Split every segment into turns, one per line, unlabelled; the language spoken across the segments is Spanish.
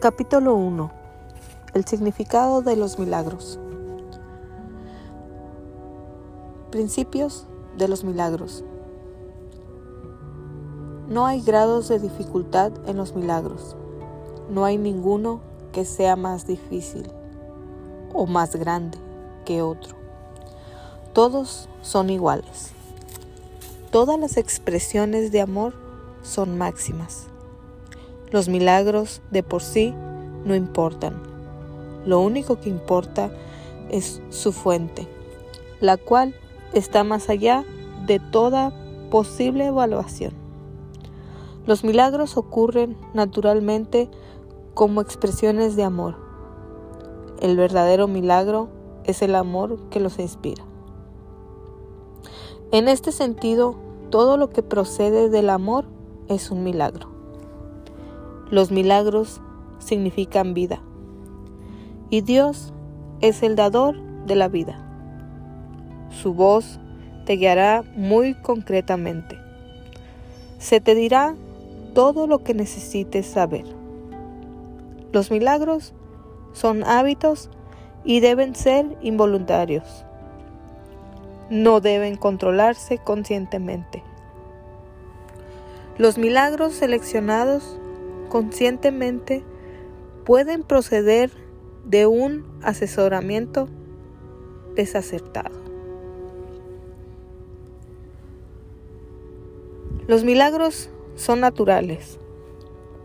Capítulo 1. El significado de los milagros. Principios de los milagros. No hay grados de dificultad en los milagros. No hay ninguno que sea más difícil o más grande que otro. Todos son iguales. Todas las expresiones de amor son máximas. Los milagros de por sí no importan. Lo único que importa es su fuente, la cual está más allá de toda posible evaluación. Los milagros ocurren naturalmente como expresiones de amor. El verdadero milagro es el amor que los inspira. En este sentido, todo lo que procede del amor es un milagro. Los milagros significan vida. Y Dios es el dador de la vida. Su voz te guiará muy concretamente. Se te dirá todo lo que necesites saber. Los milagros son hábitos y deben ser involuntarios. No deben controlarse conscientemente. Los milagros seleccionados conscientemente pueden proceder de un asesoramiento desacertado. Los milagros son naturales.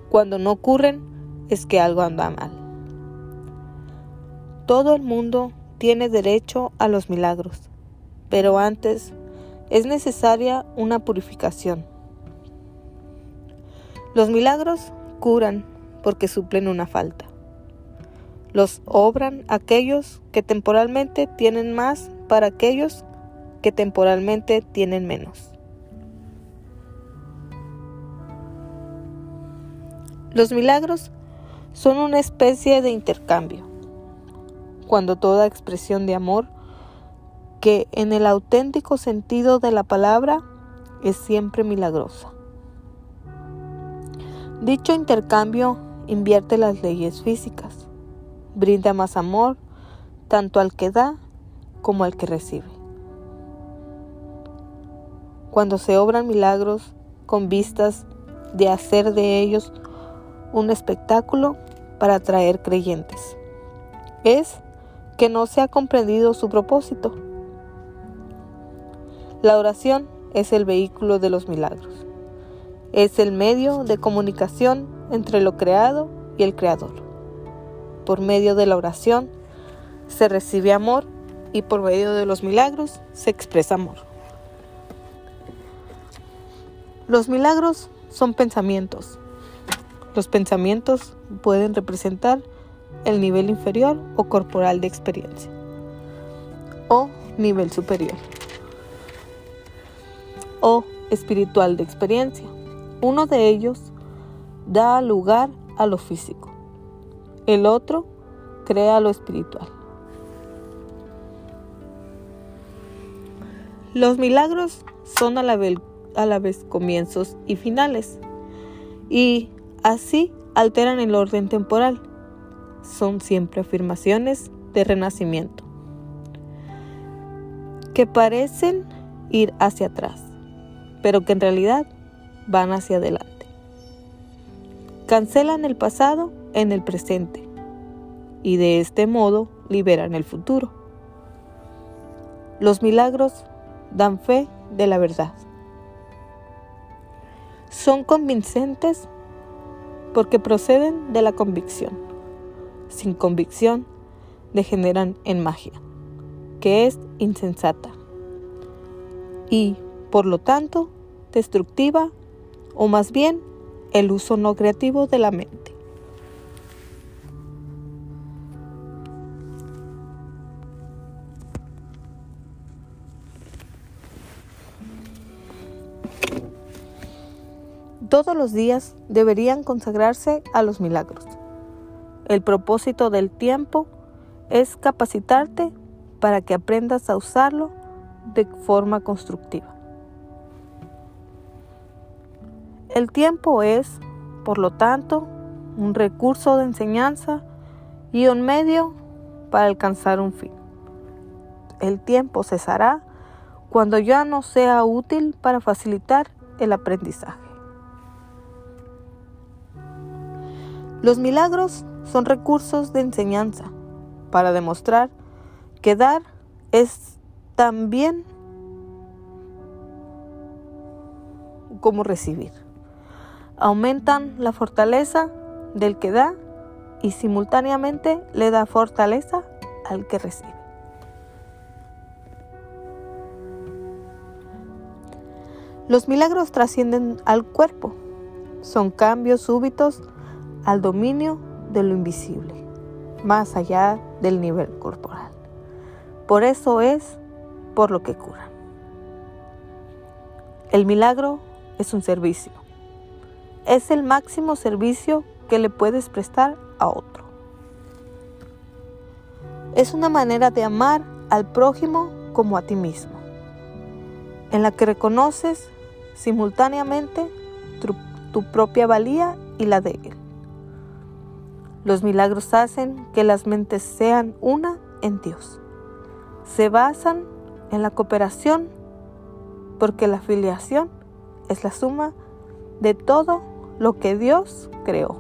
Cuando no ocurren es que algo anda mal. Todo el mundo tiene derecho a los milagros, pero antes es necesaria una purificación. Los milagros curan porque suplen una falta. Los obran aquellos que temporalmente tienen más para aquellos que temporalmente tienen menos. Los milagros son una especie de intercambio, cuando toda expresión de amor, que en el auténtico sentido de la palabra es siempre milagrosa. Dicho intercambio invierte las leyes físicas, brinda más amor tanto al que da como al que recibe. Cuando se obran milagros con vistas de hacer de ellos un espectáculo para atraer creyentes, es que no se ha comprendido su propósito. La oración es el vehículo de los milagros. Es el medio de comunicación entre lo creado y el creador. Por medio de la oración se recibe amor y por medio de los milagros se expresa amor. Los milagros son pensamientos. Los pensamientos pueden representar el nivel inferior o corporal de experiencia o nivel superior o espiritual de experiencia. Uno de ellos da lugar a lo físico, el otro crea lo espiritual. Los milagros son a la, vez, a la vez comienzos y finales, y así alteran el orden temporal. Son siempre afirmaciones de renacimiento, que parecen ir hacia atrás, pero que en realidad van hacia adelante. Cancelan el pasado en el presente y de este modo liberan el futuro. Los milagros dan fe de la verdad. Son convincentes porque proceden de la convicción. Sin convicción degeneran en magia, que es insensata y, por lo tanto, destructiva o más bien el uso no creativo de la mente. Todos los días deberían consagrarse a los milagros. El propósito del tiempo es capacitarte para que aprendas a usarlo de forma constructiva. El tiempo es, por lo tanto, un recurso de enseñanza y un medio para alcanzar un fin. El tiempo cesará cuando ya no sea útil para facilitar el aprendizaje. Los milagros son recursos de enseñanza para demostrar que dar es también como recibir. Aumentan la fortaleza del que da y simultáneamente le da fortaleza al que recibe. Los milagros trascienden al cuerpo. Son cambios súbitos al dominio de lo invisible, más allá del nivel corporal. Por eso es por lo que cura. El milagro es un servicio. Es el máximo servicio que le puedes prestar a otro. Es una manera de amar al prójimo como a ti mismo, en la que reconoces simultáneamente tu, propia valía y la de él. Los milagros hacen que las mentes sean una en Dios. Se basan en la cooperación porque la filiación es la suma de todo lo que Dios creó.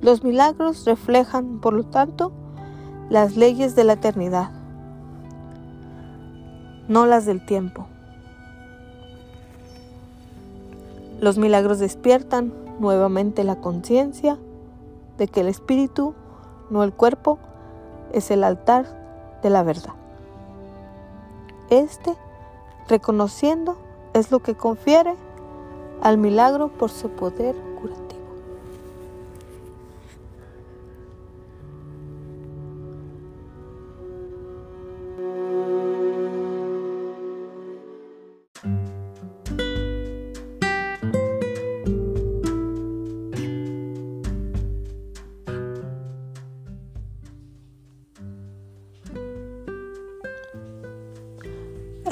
Los milagros reflejan, por lo tanto, las leyes de la eternidad, no las del tiempo. Los milagros despiertan nuevamente la conciencia de que el espíritu, no el cuerpo, es el altar de la verdad. Este, reconociendo, es lo que confiere al milagro por su poder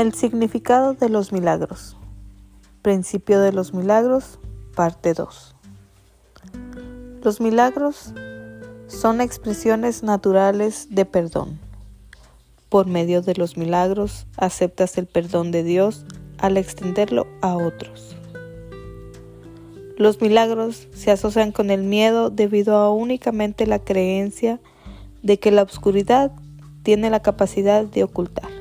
El significado de los milagros. Principio de los milagros, parte 2. Los milagros son expresiones naturales de perdón. Por medio de los milagros aceptas el perdón de Dios al extenderlo a otros. Los milagros se asocian con el miedo debido a únicamente la creencia de que la oscuridad tiene la capacidad de ocultar.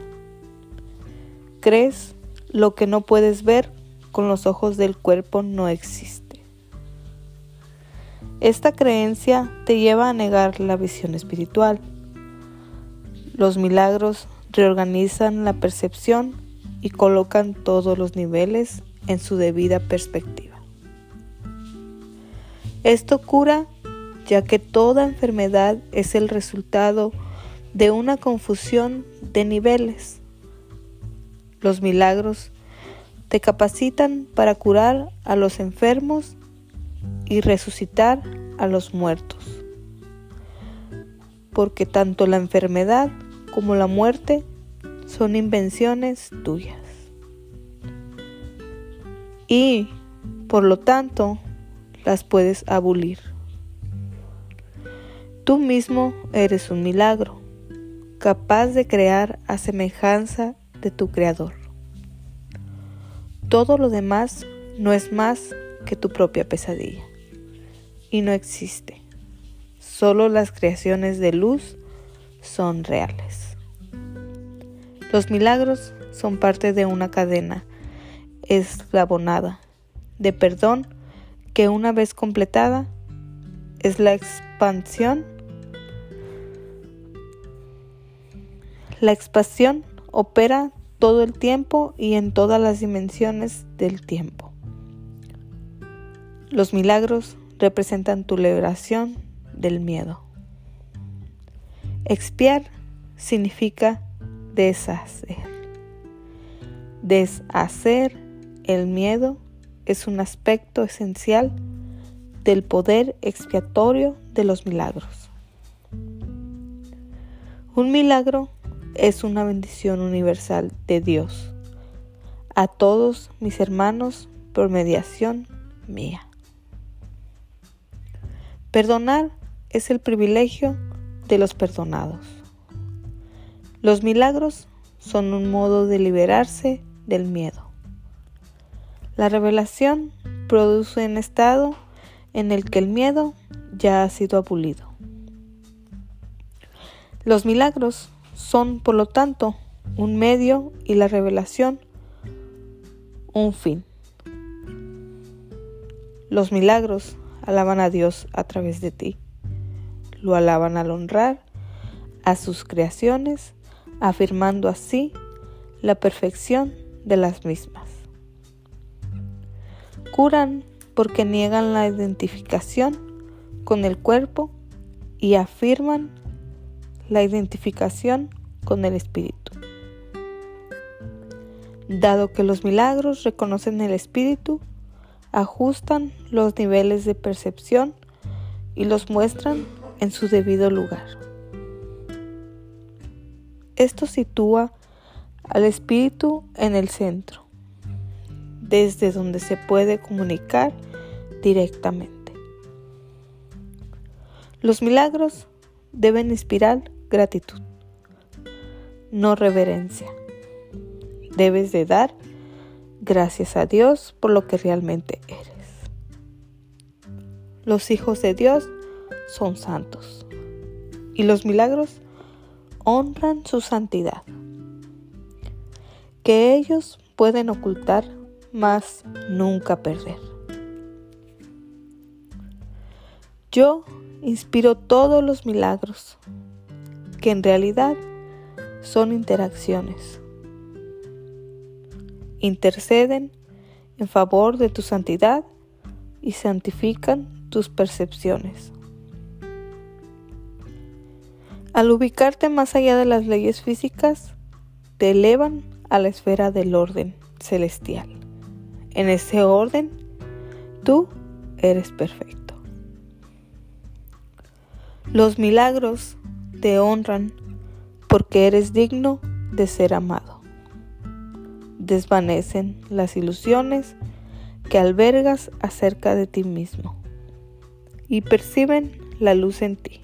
Crees lo que no puedes ver con los ojos del cuerpo no existe. Esta creencia te lleva a negar la visión espiritual. Los milagros reorganizan la percepción y colocan todos los niveles en su debida perspectiva. Esto cura ya que toda enfermedad es el resultado de una confusión de niveles los milagros te capacitan para curar a los enfermos y resucitar a los muertos. Porque tanto la enfermedad como la muerte son invenciones tuyas. Y, por lo tanto, las puedes abolir. Tú mismo eres un milagro, capaz de crear a semejanza de tu Creador. Todo lo demás no es más que tu propia pesadilla y no existe. Solo las creaciones de luz son reales. Los milagros son parte de una cadena eslabonada de perdón que una vez completada es la expansión la expansión opera todo el tiempo y en todas las dimensiones del tiempo. Los milagros representan tu liberación del miedo. Expiar significa deshacer. Deshacer el miedo es un aspecto esencial del poder expiatorio de los milagros. Un milagro es una bendición universal de Dios. A todos mis hermanos por mediación mía. Perdonar es el privilegio de los perdonados. Los milagros son un modo de liberarse del miedo. La revelación produce un estado en el que el miedo ya ha sido abolido. Los milagros son, por lo tanto, un medio y la revelación un fin. Los milagros alaban a Dios a través de ti. Lo alaban al honrar a sus creaciones, afirmando así la perfección de las mismas. Curan porque niegan la identificación con el cuerpo y afirman la identificación con el espíritu. Dado que los milagros reconocen el espíritu, ajustan los niveles de percepción y los muestran en su debido lugar. Esto sitúa al espíritu en el centro, desde donde se puede comunicar directamente. Los milagros deben inspirar gratitud, no reverencia. Debes de dar gracias a Dios por lo que realmente eres. Los hijos de Dios son santos y los milagros honran su santidad, que ellos pueden ocultar, mas nunca perder. Yo inspiro todos los milagros, que en realidad son interacciones. Interceden en favor de tu santidad y santifican tus percepciones. Al ubicarte más allá de las leyes físicas, te elevan a la esfera del orden celestial. En ese orden, tú eres perfecto. Los milagros te honran porque eres digno de ser amado. Desvanecen las ilusiones que albergas acerca de ti mismo y perciben la luz en ti.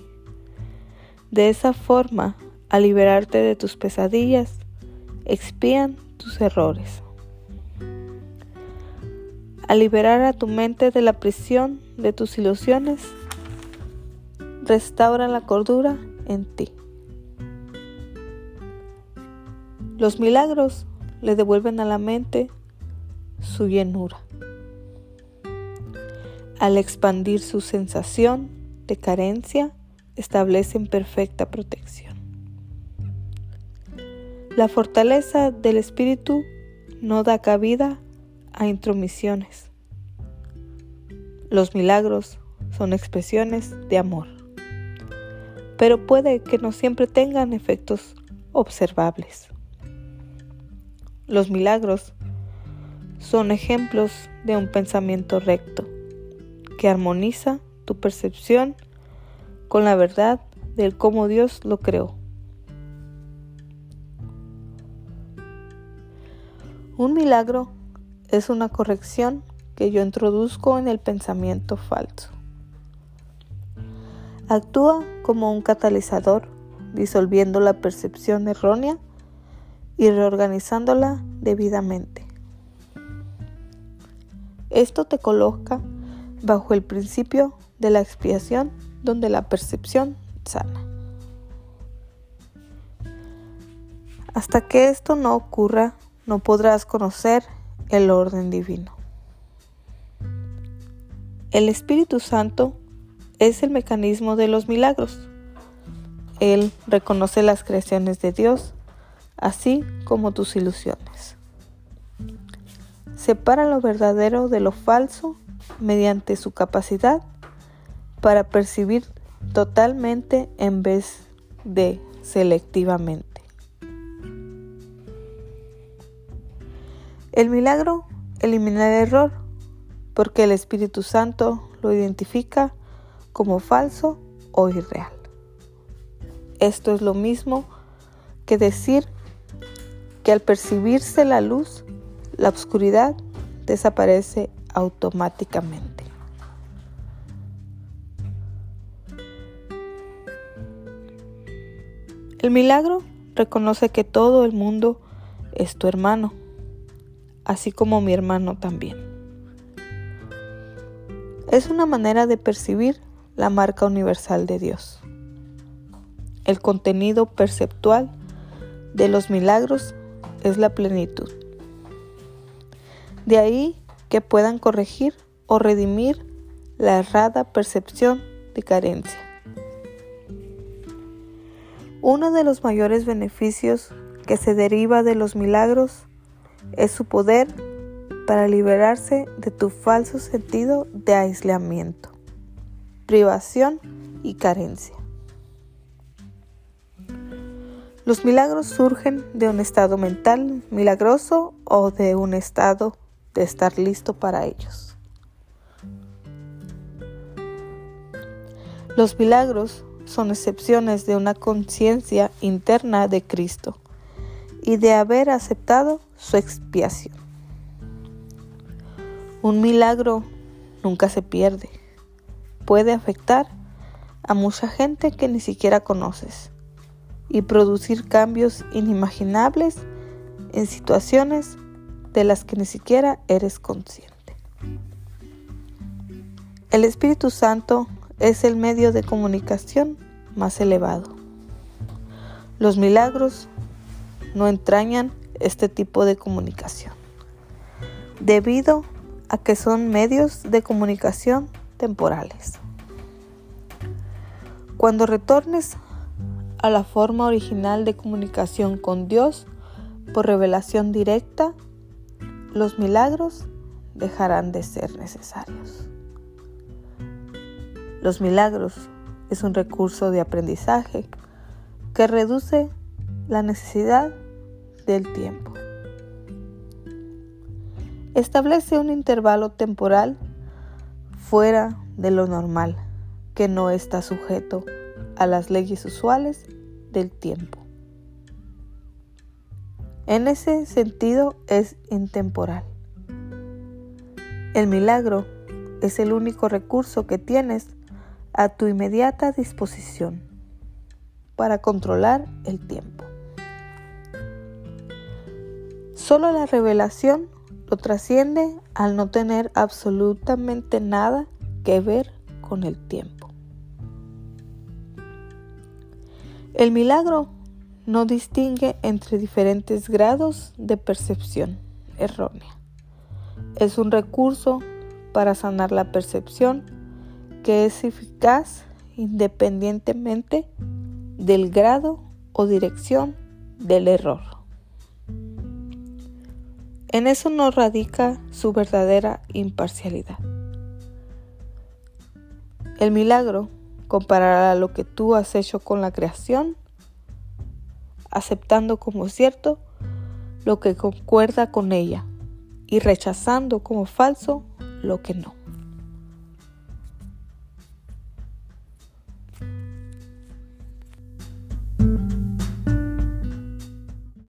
De esa forma, al liberarte de tus pesadillas, expían tus errores. Al liberar a tu mente de la prisión de tus ilusiones, restaura la cordura en ti. Los milagros le devuelven a la mente su llenura. Al expandir su sensación de carencia, establecen perfecta protección. La fortaleza del espíritu no da cabida a intromisiones. Los milagros son expresiones de amor, pero puede que no siempre tengan efectos observables. Los milagros son ejemplos de un pensamiento recto que armoniza tu percepción con la verdad del cómo Dios lo creó. Un milagro es una corrección que yo introduzco en el pensamiento falso. Actúa como un catalizador, disolviendo la percepción errónea y reorganizándola debidamente. Esto te coloca bajo el principio de la expiación donde la percepción sana. Hasta que esto no ocurra, no podrás conocer el orden divino. El Espíritu Santo es el mecanismo de los milagros. Él reconoce las creaciones de Dios, así como tus ilusiones. Separa lo verdadero de lo falso mediante su capacidad para percibir totalmente en vez de selectivamente. El milagro elimina el error porque el Espíritu Santo lo identifica como falso o irreal. Esto es lo mismo que decir que al percibirse la luz, la oscuridad desaparece automáticamente. El milagro reconoce que todo el mundo es tu hermano, así como mi hermano también. Es una manera de percibir la marca universal de Dios. El contenido perceptual de los milagros es la plenitud. De ahí que puedan corregir o redimir la errada percepción de carencia. Uno de los mayores beneficios que se deriva de los milagros es su poder para liberarse de tu falso sentido de aislamiento, privación y carencia. Los milagros surgen de un estado mental milagroso o de un estado de estar listo para ellos. Los milagros son excepciones de una conciencia interna de Cristo y de haber aceptado su expiación. Un milagro nunca se pierde. Puede afectar a mucha gente que ni siquiera conoces y producir cambios inimaginables en situaciones de las que ni siquiera eres consciente. El Espíritu Santo es el medio de comunicación más elevado. Los milagros no entrañan este tipo de comunicación, debido a que son medios de comunicación temporales. Cuando retornes a la forma original de comunicación con Dios por revelación directa, los milagros dejarán de ser necesarios. Los milagros es un recurso de aprendizaje que reduce la necesidad del tiempo. Establece un intervalo temporal fuera de lo normal que no está sujeto a las leyes usuales del tiempo. En ese sentido es intemporal. El milagro es el único recurso que tienes a tu inmediata disposición para controlar el tiempo. Solo la revelación lo trasciende al no tener absolutamente nada que ver con el tiempo. El milagro no distingue entre diferentes grados de percepción errónea. Es un recurso para sanar la percepción que es eficaz independientemente del grado o dirección del error. En eso no radica su verdadera imparcialidad. El milagro comparará lo que tú has hecho con la creación, aceptando como cierto lo que concuerda con ella y rechazando como falso lo que no.